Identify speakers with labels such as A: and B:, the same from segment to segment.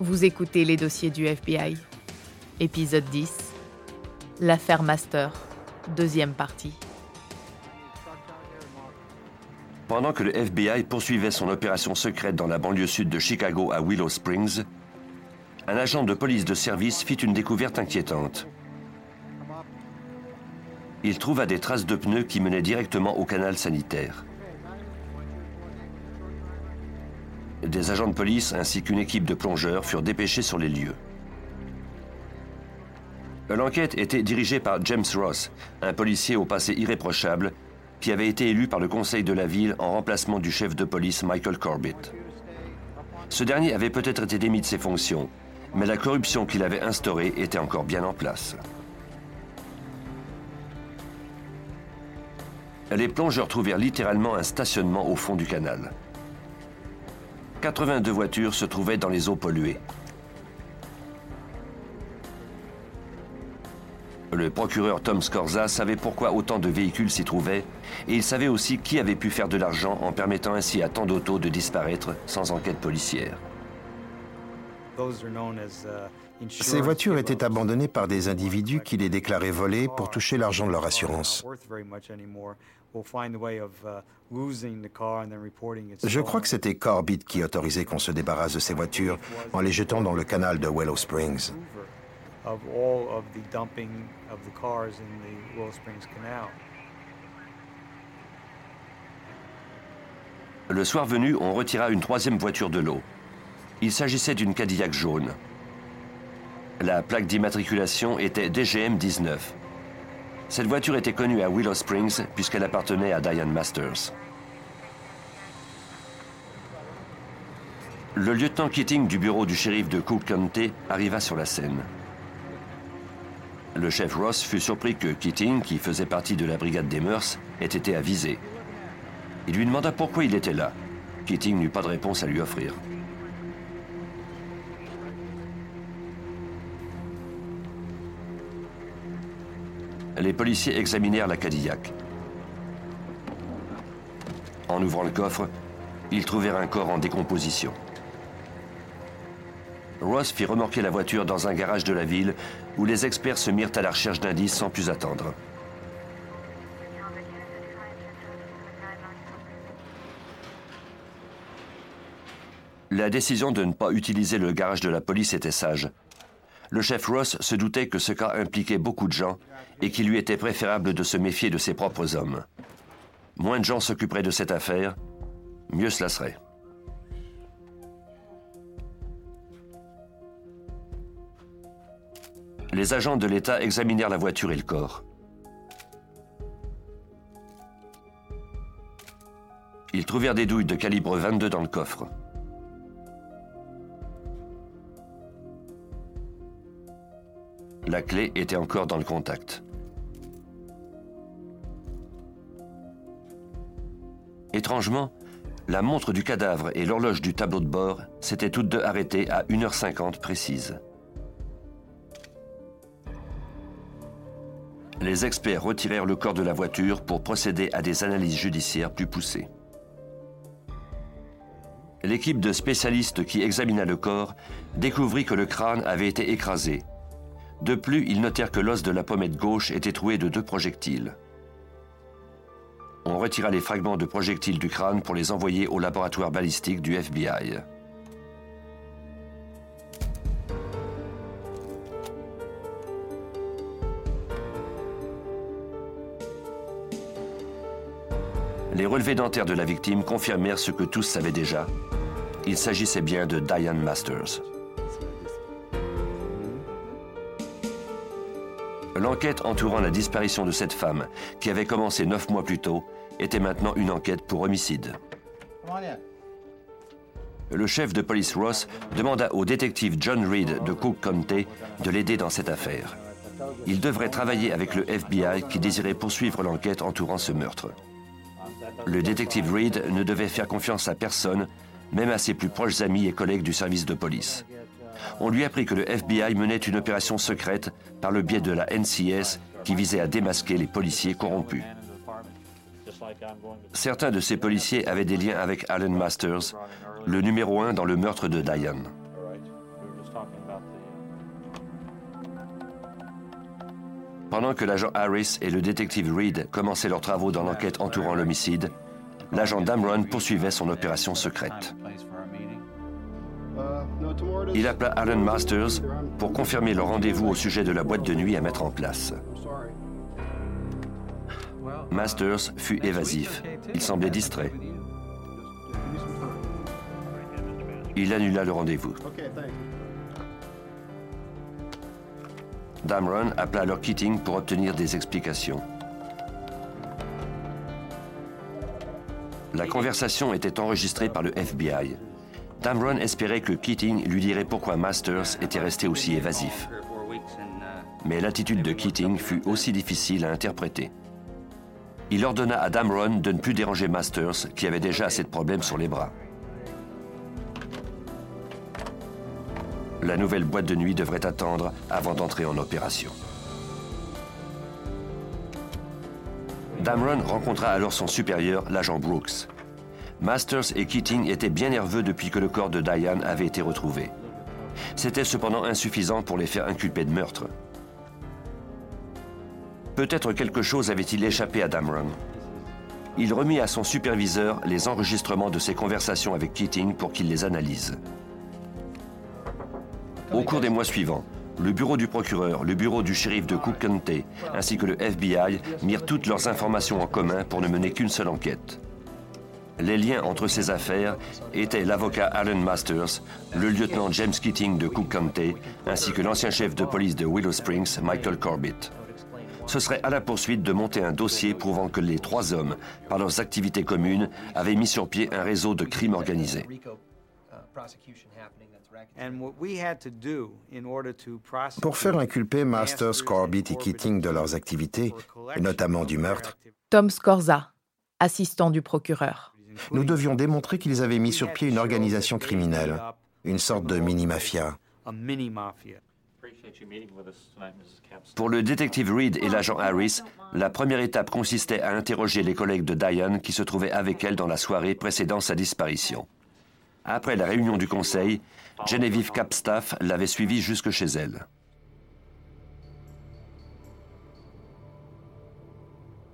A: Vous écoutez les dossiers du FBI. Épisode 10. L'affaire Master. Deuxième partie.
B: Pendant que le FBI poursuivait son opération secrète dans la banlieue sud de Chicago à Willow Springs, un agent de police de service fit une découverte inquiétante. Il trouva des traces de pneus qui menaient directement au canal sanitaire. Des agents de police ainsi qu'une équipe de plongeurs furent dépêchés sur les lieux. L'enquête était dirigée par James Ross, un policier au passé irréprochable, qui avait été élu par le conseil de la ville en remplacement du chef de police Michael Corbett. Ce dernier avait peut-être été démis de ses fonctions, mais la corruption qu'il avait instaurée était encore bien en place. Les plongeurs trouvèrent littéralement un stationnement au fond du canal. 82 voitures se trouvaient dans les eaux polluées. Le procureur Tom Scorza savait pourquoi autant de véhicules s'y trouvaient et il savait aussi qui avait pu faire de l'argent en permettant ainsi à tant d'autos de disparaître sans enquête policière.
C: Ces voitures étaient abandonnées par des individus qui les déclaraient volées pour toucher l'argent de leur assurance. Je crois que c'était Corbett qui autorisait qu'on se débarrasse de ces voitures en les jetant dans le canal de Willow Springs.
B: Le soir venu, on retira une troisième voiture de l'eau. Il s'agissait d'une Cadillac jaune. La plaque d'immatriculation était DGM 19. Cette voiture était connue à Willow Springs puisqu'elle appartenait à Diane Masters. Le lieutenant Keating du bureau du shérif de Cook County arriva sur la scène. Le chef Ross fut surpris que Keating, qui faisait partie de la brigade des mœurs, ait été avisé. Il lui demanda pourquoi il était là. Keating n'eut pas de réponse à lui offrir. Les policiers examinèrent la Cadillac. En ouvrant le coffre, ils trouvèrent un corps en décomposition. Ross fit remorquer la voiture dans un garage de la ville où les experts se mirent à la recherche d'indices sans plus attendre. La décision de ne pas utiliser le garage de la police était sage, le chef Ross se doutait que ce cas impliquait beaucoup de gens et qu'il lui était préférable de se méfier de ses propres hommes. Moins de gens s'occuperaient de cette affaire, mieux cela serait. Les agents de l'État examinèrent la voiture et le corps. Ils trouvèrent des douilles de calibre 22 dans le coffre. La clé était encore dans le contact. Étrangement, la montre du cadavre et l'horloge du tableau de bord s'étaient toutes deux arrêtées à 1h50 précise. Les experts retirèrent le corps de la voiture pour procéder à des analyses judiciaires plus poussées. L'équipe de spécialistes qui examina le corps découvrit que le crâne avait été écrasé de plus, ils notèrent que l'os de la pommette gauche était troué de deux projectiles. On retira les fragments de projectiles du crâne pour les envoyer au laboratoire balistique du FBI. Les relevés dentaires de la victime confirmèrent ce que tous savaient déjà. Il s'agissait bien de Diane Masters. L'enquête entourant la disparition de cette femme, qui avait commencé neuf mois plus tôt, était maintenant une enquête pour homicide. Le chef de police Ross demanda au détective John Reed de Cook County de l'aider dans cette affaire. Il devrait travailler avec le FBI qui désirait poursuivre l'enquête entourant ce meurtre. Le détective Reed ne devait faire confiance à personne, même à ses plus proches amis et collègues du service de police on lui apprit que le FBI menait une opération secrète par le biais de la NCS qui visait à démasquer les policiers corrompus. Certains de ces policiers avaient des liens avec Allen Masters, le numéro un dans le meurtre de Diane. Pendant que l'agent Harris et le détective Reed commençaient leurs travaux dans l'enquête entourant l'homicide, l'agent Damron poursuivait son opération secrète. Il appela Alan Masters pour confirmer leur rendez-vous au sujet de la boîte de nuit à mettre en place. Masters fut évasif. Il semblait distrait. Il annula le rendez-vous. Damron appela alors Keating pour obtenir des explications. La conversation était enregistrée par le FBI. Damron espérait que Keating lui dirait pourquoi Masters était resté aussi évasif. Mais l'attitude de Keating fut aussi difficile à interpréter. Il ordonna à Damron de ne plus déranger Masters, qui avait déjà assez de problèmes sur les bras. La nouvelle boîte de nuit devrait attendre avant d'entrer en opération. Damron rencontra alors son supérieur, l'agent Brooks. Masters et Keating étaient bien nerveux depuis que le corps de Diane avait été retrouvé. C'était cependant insuffisant pour les faire inculper de meurtre. Peut-être quelque chose avait-il échappé à Damron. Il remit à son superviseur les enregistrements de ses conversations avec Keating pour qu'il les analyse. Au cours des mois suivants, le bureau du procureur, le bureau du shérif de Cook County, ainsi que le FBI mirent toutes leurs informations en commun pour ne mener qu'une seule enquête. Les liens entre ces affaires étaient l'avocat Alan Masters, le lieutenant James Keating de Cook County, ainsi que l'ancien chef de police de Willow Springs, Michael Corbett. Ce serait à la poursuite de monter un dossier prouvant que les trois hommes, par leurs activités communes, avaient mis sur pied un réseau de crimes organisés.
C: Pour faire inculper Masters, Corbett et Keating de leurs activités, et notamment du meurtre,
A: Tom Scorza, assistant du procureur.
C: Nous devions démontrer qu'ils avaient mis sur pied une organisation criminelle, une sorte de mini-mafia.
B: Pour le détective Reed et l'agent Harris, la première étape consistait à interroger les collègues de Diane qui se trouvaient avec elle dans la soirée précédant sa disparition. Après la réunion du conseil, Genevieve Capstaff l'avait suivie jusque chez elle.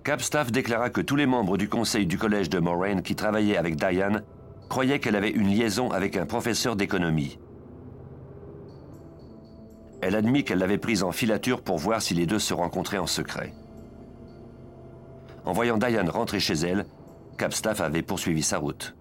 B: Capstaff déclara que tous les membres du conseil du collège de Moraine qui travaillaient avec Diane croyaient qu'elle avait une liaison avec un professeur d'économie. Elle admit qu'elle l'avait prise en filature pour voir si les deux se rencontraient en secret. En voyant Diane rentrer chez elle, Capstaff avait poursuivi sa route.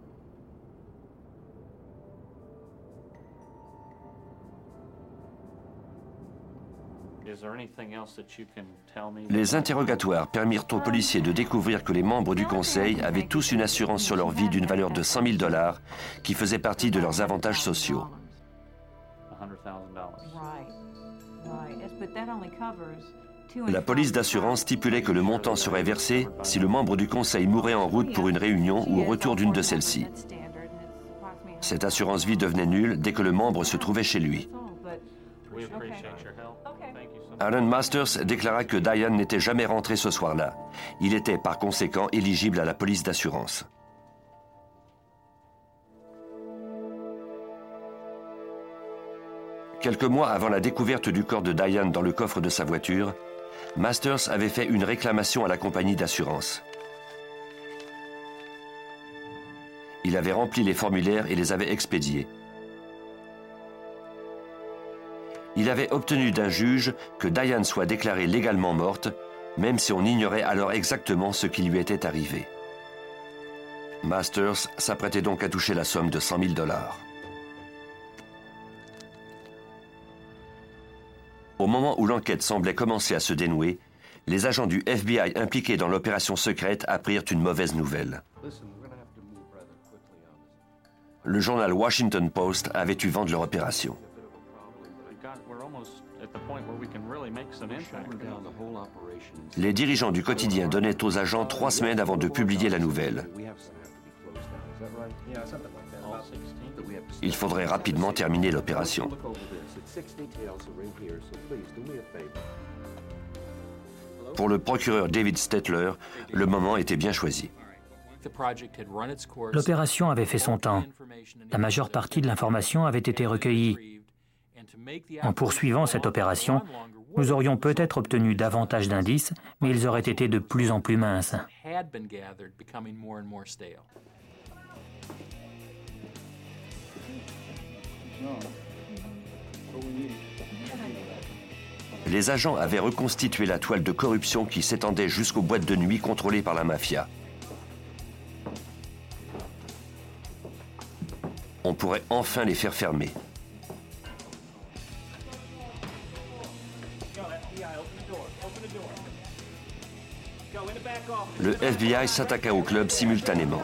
B: Les interrogatoires permirent aux policiers de découvrir que les membres du Conseil avaient tous une assurance sur leur vie d'une valeur de 100 000 dollars qui faisait partie de leurs avantages sociaux. La police d'assurance stipulait que le montant serait versé si le membre du Conseil mourait en route pour une réunion ou au retour d'une de celles-ci. Cette assurance vie devenait nulle dès que le membre se trouvait chez lui. Alan Masters déclara que Diane n'était jamais rentré ce soir-là. Il était par conséquent éligible à la police d'assurance. Quelques mois avant la découverte du corps de Diane dans le coffre de sa voiture, Masters avait fait une réclamation à la compagnie d'assurance. Il avait rempli les formulaires et les avait expédiés. Il avait obtenu d'un juge que Diane soit déclarée légalement morte, même si on ignorait alors exactement ce qui lui était arrivé. Masters s'apprêtait donc à toucher la somme de 100 000 dollars. Au moment où l'enquête semblait commencer à se dénouer, les agents du FBI impliqués dans l'opération secrète apprirent une mauvaise nouvelle. Le journal Washington Post avait eu vent de leur opération. Les dirigeants du quotidien donnaient aux agents trois semaines avant de publier la nouvelle. Il faudrait rapidement terminer l'opération. Pour le procureur David Stetler, le moment était bien choisi.
D: L'opération avait fait son temps. La majeure partie de l'information avait été recueillie. En poursuivant cette opération, nous aurions peut-être obtenu davantage d'indices, mais ils auraient été de plus en plus minces.
B: Les agents avaient reconstitué la toile de corruption qui s'étendait jusqu'aux boîtes de nuit contrôlées par la mafia. On pourrait enfin les faire fermer. FBI s'attaqua au club simultanément.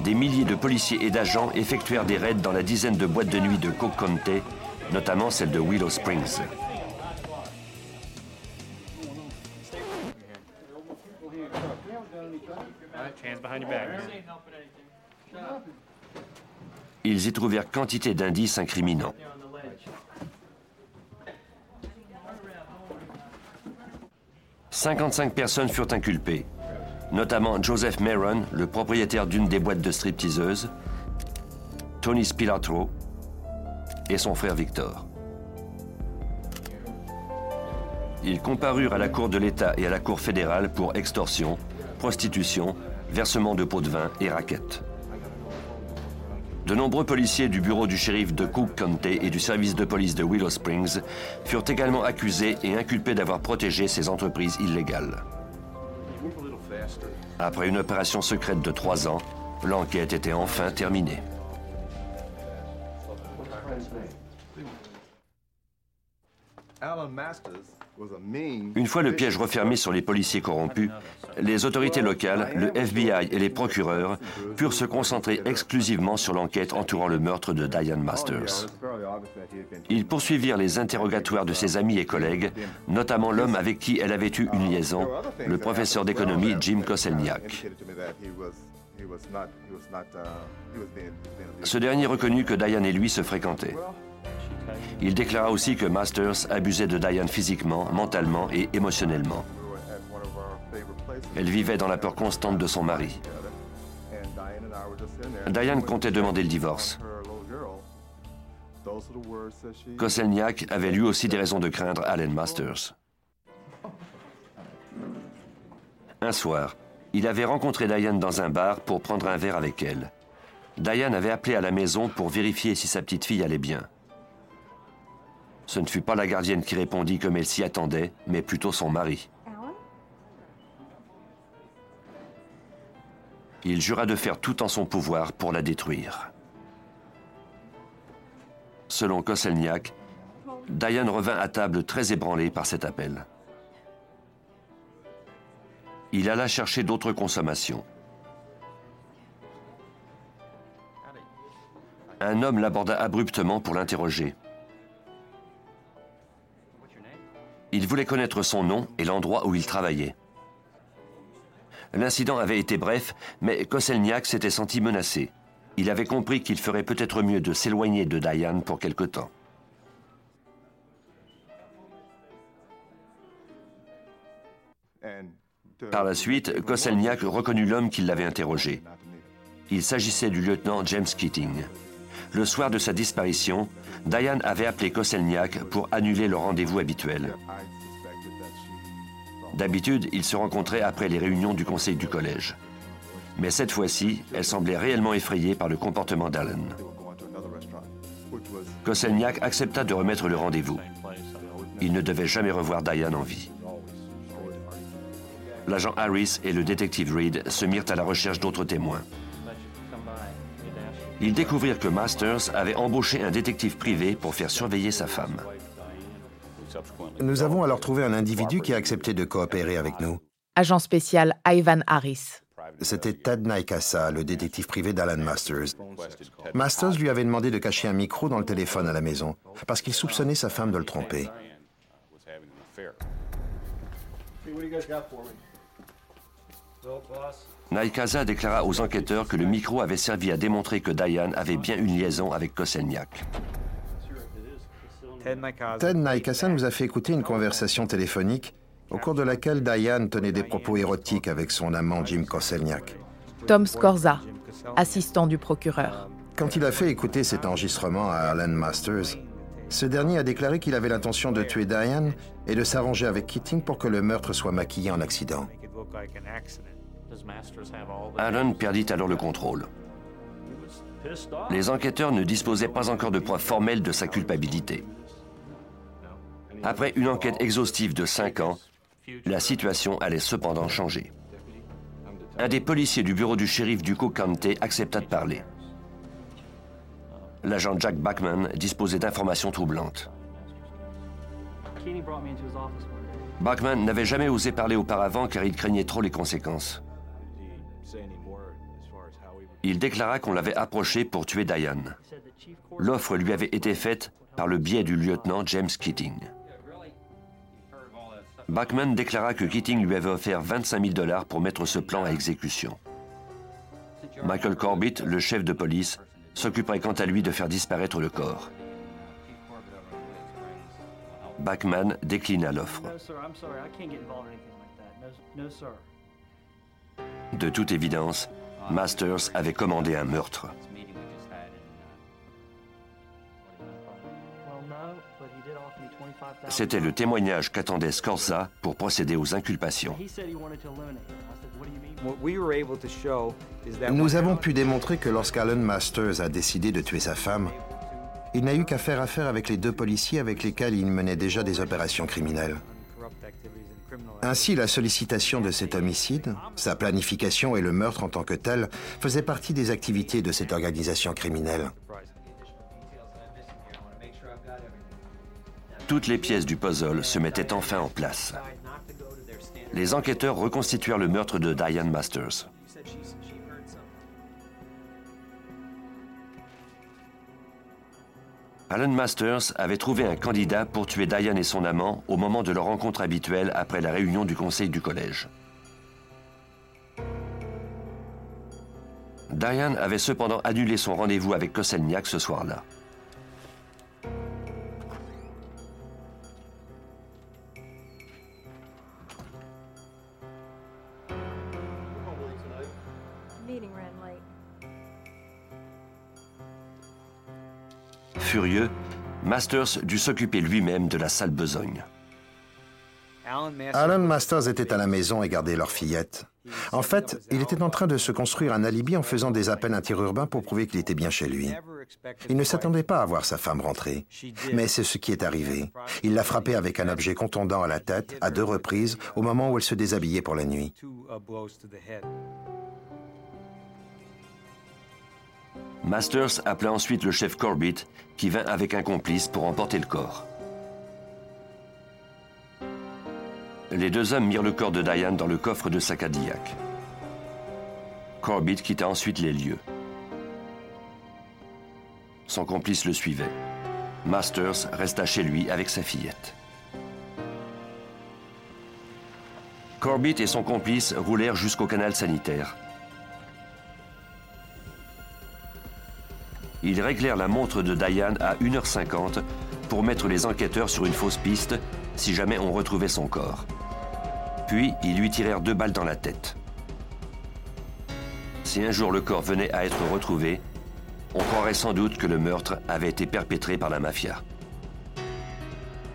B: Des milliers de policiers et d'agents effectuèrent des raids dans la dizaine de boîtes de nuit de Coke County, notamment celle de Willow Springs. Ils y trouvèrent quantité d'indices incriminants. 55 personnes furent inculpées, notamment Joseph Maron, le propriétaire d'une des boîtes de stripteaseuses, Tony Spilatro et son frère Victor. Ils comparurent à la Cour de l'État et à la Cour fédérale pour extorsion, prostitution, versement de pots de vin et raquettes. De nombreux policiers du bureau du shérif de Cook County et du service de police de Willow Springs furent également accusés et inculpés d'avoir protégé ces entreprises illégales. Après une opération secrète de trois ans, l'enquête était enfin terminée. Une fois le piège refermé sur les policiers corrompus, les autorités locales, le FBI et les procureurs purent se concentrer exclusivement sur l'enquête entourant le meurtre de Diane Masters. Ils poursuivirent les interrogatoires de ses amis et collègues, notamment l'homme avec qui elle avait eu une liaison, le professeur d'économie Jim Koselniak. Ce dernier reconnut que Diane et lui se fréquentaient. Il déclara aussi que Masters abusait de Diane physiquement, mentalement et émotionnellement. Elle vivait dans la peur constante de son mari. Diane comptait demander le divorce. Koselniak avait lui aussi des raisons de craindre Allen Masters. Un soir, il avait rencontré Diane dans un bar pour prendre un verre avec elle. Diane avait appelé à la maison pour vérifier si sa petite fille allait bien. Ce ne fut pas la gardienne qui répondit comme elle s'y attendait, mais plutôt son mari. Il jura de faire tout en son pouvoir pour la détruire. Selon Koselniak, Diane revint à table très ébranlée par cet appel. Il alla chercher d'autres consommations. Un homme l'aborda abruptement pour l'interroger. Il voulait connaître son nom et l'endroit où il travaillait. L'incident avait été bref, mais Koselniak s'était senti menacé. Il avait compris qu'il ferait peut-être mieux de s'éloigner de Diane pour quelque temps. Par la suite, Koselniak reconnut l'homme qui l'avait interrogé. Il s'agissait du lieutenant James Keating. Le soir de sa disparition, Diane avait appelé Koselniak pour annuler le rendez-vous habituel. D'habitude, ils se rencontraient après les réunions du conseil du collège. Mais cette fois-ci, elle semblait réellement effrayée par le comportement d'Allen. Koselniak accepta de remettre le rendez-vous. Il ne devait jamais revoir Diane en vie. L'agent Harris et le détective Reed se mirent à la recherche d'autres témoins. Ils découvrirent que Masters avait embauché un détective privé pour faire surveiller sa femme.
C: Nous avons alors trouvé un individu qui a accepté de coopérer avec nous.
A: Agent spécial Ivan Harris.
C: C'était Ted Naikasa, le détective privé d'Alan Masters. Masters lui avait demandé de cacher un micro dans le téléphone à la maison, parce qu'il soupçonnait sa femme de le tromper.
B: Naikasa déclara aux enquêteurs que le micro avait servi à démontrer que Diane avait bien une liaison avec Koselniak.
C: Ted Naikasa nous a fait écouter une conversation téléphonique au cours de laquelle Diane tenait des propos érotiques avec son amant Jim Koselniak.
A: Tom Scorza, assistant du procureur.
C: Quand il a fait écouter cet enregistrement à Alan Masters, Ce dernier a déclaré qu'il avait l'intention de tuer Diane et de s'arranger avec Keating pour que le meurtre soit maquillé en accident.
B: Allen perdit alors le contrôle. Les enquêteurs ne disposaient pas encore de preuves formelles de sa culpabilité. Après une enquête exhaustive de cinq ans, la situation allait cependant changer. Un des policiers du bureau du shérif du Cook County accepta de parler. L'agent Jack Bachman disposait d'informations troublantes. Bachman n'avait jamais osé parler auparavant car il craignait trop les conséquences. Il déclara qu'on l'avait approché pour tuer Diane. L'offre lui avait été faite par le biais du lieutenant James Keating. Bachman déclara que Keating lui avait offert 25 000 dollars pour mettre ce plan à exécution. Michael Corbett, le chef de police, s'occuperait quant à lui de faire disparaître le corps. Bachman déclina l'offre. De toute évidence, Masters avait commandé un meurtre. C'était le témoignage qu'attendait Scorza pour procéder aux inculpations.
C: Nous avons pu démontrer que lorsqu'Alan Masters a décidé de tuer sa femme, il n'a eu qu'à faire affaire avec les deux policiers avec lesquels il menait déjà des opérations criminelles. Ainsi, la sollicitation de cet homicide, sa planification et le meurtre en tant que tel faisaient partie des activités de cette organisation criminelle.
B: Toutes les pièces du puzzle se mettaient enfin en place. Les enquêteurs reconstituèrent le meurtre de Diane Masters. Alan Masters avait trouvé un candidat pour tuer Diane et son amant au moment de leur rencontre habituelle après la réunion du conseil du collège. Diane avait cependant annulé son rendez-vous avec Koselniak ce soir-là. Furieux, Masters dut s'occuper lui-même de la sale besogne.
C: Alan Masters était à la maison et gardait leur fillette. En fait, il était en train de se construire un alibi en faisant des appels interurbains pour prouver qu'il était bien chez lui. Il ne s'attendait pas à voir sa femme rentrer. Mais c'est ce qui est arrivé. Il l'a frappée avec un objet contondant à la tête à deux reprises au moment où elle se déshabillait pour la nuit.
B: Masters appela ensuite le chef Corbett, qui vint avec un complice pour emporter le corps. Les deux hommes mirent le corps de Diane dans le coffre de sa Cadillac. Corbett quitta ensuite les lieux. Son complice le suivait. Masters resta chez lui avec sa fillette. Corbett et son complice roulèrent jusqu'au canal sanitaire. Ils réglèrent la montre de Diane à 1h50 pour mettre les enquêteurs sur une fausse piste si jamais on retrouvait son corps. Puis, ils lui tirèrent deux balles dans la tête. Si un jour le corps venait à être retrouvé, on croirait sans doute que le meurtre avait été perpétré par la mafia.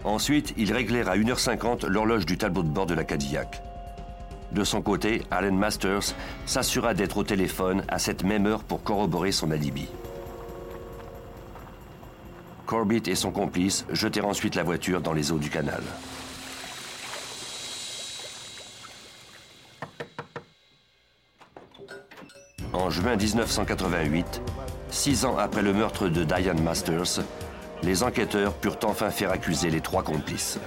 B: Ensuite, ils réglèrent à 1h50 l'horloge du tableau de bord de la Cadillac. De son côté, Allen Masters s'assura d'être au téléphone à cette même heure pour corroborer son alibi. Corbett et son complice jetèrent ensuite la voiture dans les eaux du canal. En juin 1988, six ans après le meurtre de Diane Masters, les enquêteurs purent enfin faire accuser les trois complices.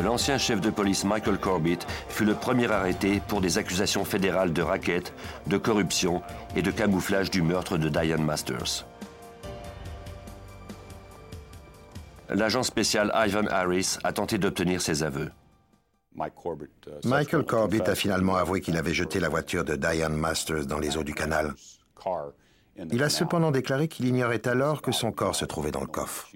B: L'ancien chef de police Michael Corbett fut le premier arrêté pour des accusations fédérales de racket, de corruption et de camouflage du meurtre de Diane Masters. L'agent spécial Ivan Harris a tenté d'obtenir ses aveux.
C: Michael Corbett a finalement avoué qu'il avait jeté la voiture de Diane Masters dans les eaux du canal. Il a cependant déclaré qu'il ignorait alors que son corps se trouvait dans le coffre.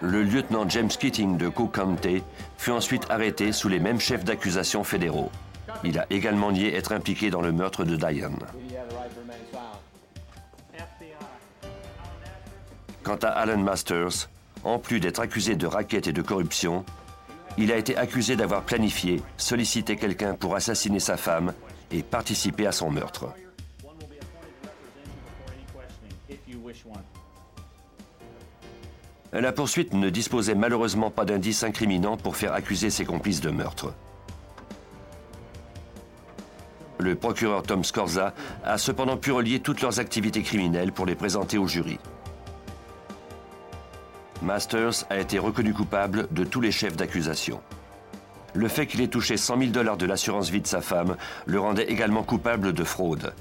B: Le lieutenant James Keating de Cook County fut ensuite arrêté sous les mêmes chefs d'accusation fédéraux. Il a également nié être impliqué dans le meurtre de Diane. Quant à Alan Masters, en plus d'être accusé de racket et de corruption, il a été accusé d'avoir planifié, sollicité quelqu'un pour assassiner sa femme et participer à son meurtre. La poursuite ne disposait malheureusement pas d'indices incriminants pour faire accuser ses complices de meurtre. Le procureur Tom Scorza a cependant pu relier toutes leurs activités criminelles pour les présenter au jury. Masters a été reconnu coupable de tous les chefs d'accusation. Le fait qu'il ait touché 100 000 dollars de l'assurance vie de sa femme le rendait également coupable de fraude.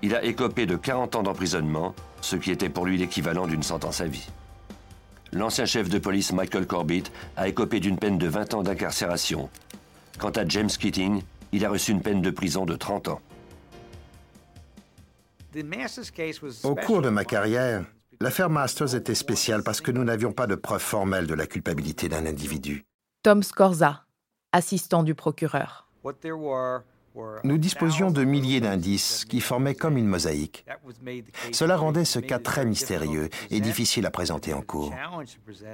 B: Il a écopé de 40 ans d'emprisonnement, ce qui était pour lui l'équivalent d'une sentence à vie. L'ancien chef de police Michael Corbett a écopé d'une peine de 20 ans d'incarcération. Quant à James Keating, il a reçu une peine de prison de 30 ans.
C: Au cours de ma carrière, l'affaire Masters était spéciale parce que nous n'avions pas de preuves formelles de la culpabilité d'un individu.
A: Tom Scorza, assistant du procureur.
C: Nous disposions de milliers d'indices qui formaient comme une mosaïque. Cela rendait ce cas très mystérieux et difficile à présenter en cours.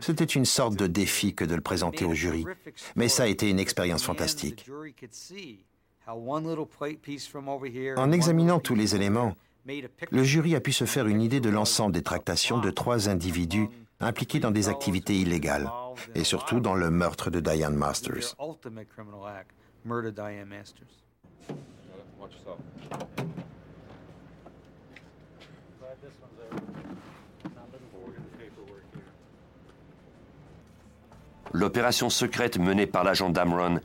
C: C'était une sorte de défi que de le présenter au jury, mais ça a été une expérience fantastique. En examinant tous les éléments, le jury a pu se faire une idée de l'ensemble des tractations de trois individus impliqués dans des activités illégales, et surtout dans le meurtre de Diane Masters.
B: L'opération secrète menée par l'agent Damron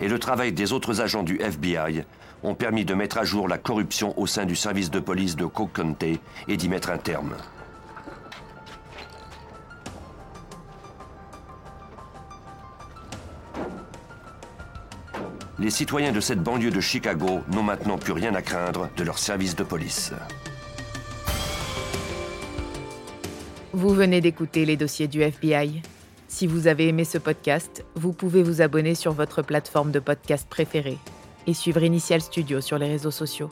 B: et le travail des autres agents du FBI ont permis de mettre à jour la corruption au sein du service de police de Cook County et d'y mettre un terme. Les citoyens de cette banlieue de Chicago n'ont maintenant plus rien à craindre de leur service de police.
A: Vous venez d'écouter les dossiers du FBI. Si vous avez aimé ce podcast, vous pouvez vous abonner sur votre plateforme de podcast préférée et suivre Initial Studio sur les réseaux sociaux.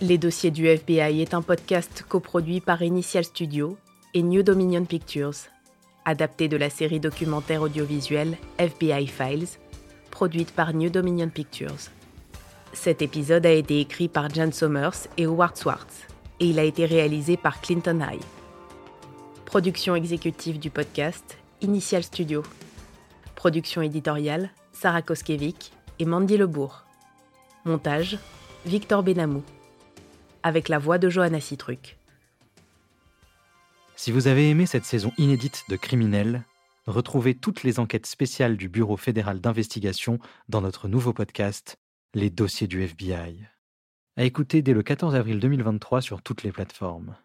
A: Les dossiers du FBI est un podcast coproduit par Initial Studio et New Dominion Pictures, adapté de la série documentaire audiovisuelle FBI Files produite par New Dominion Pictures. Cet épisode a été écrit par Jan Somers et Howard Swartz et il a été réalisé par Clinton High. Production exécutive du podcast, Initial Studio. Production éditoriale, Sarah Koskiewicz et Mandy Lebourg. Montage, Victor Benamou. Avec la voix de Johanna Citruc.
E: Si vous avez aimé cette saison inédite de Criminels, Retrouvez toutes les enquêtes spéciales du Bureau fédéral d'investigation dans notre nouveau podcast, Les dossiers du FBI. À écouter dès le 14 avril 2023 sur toutes les plateformes.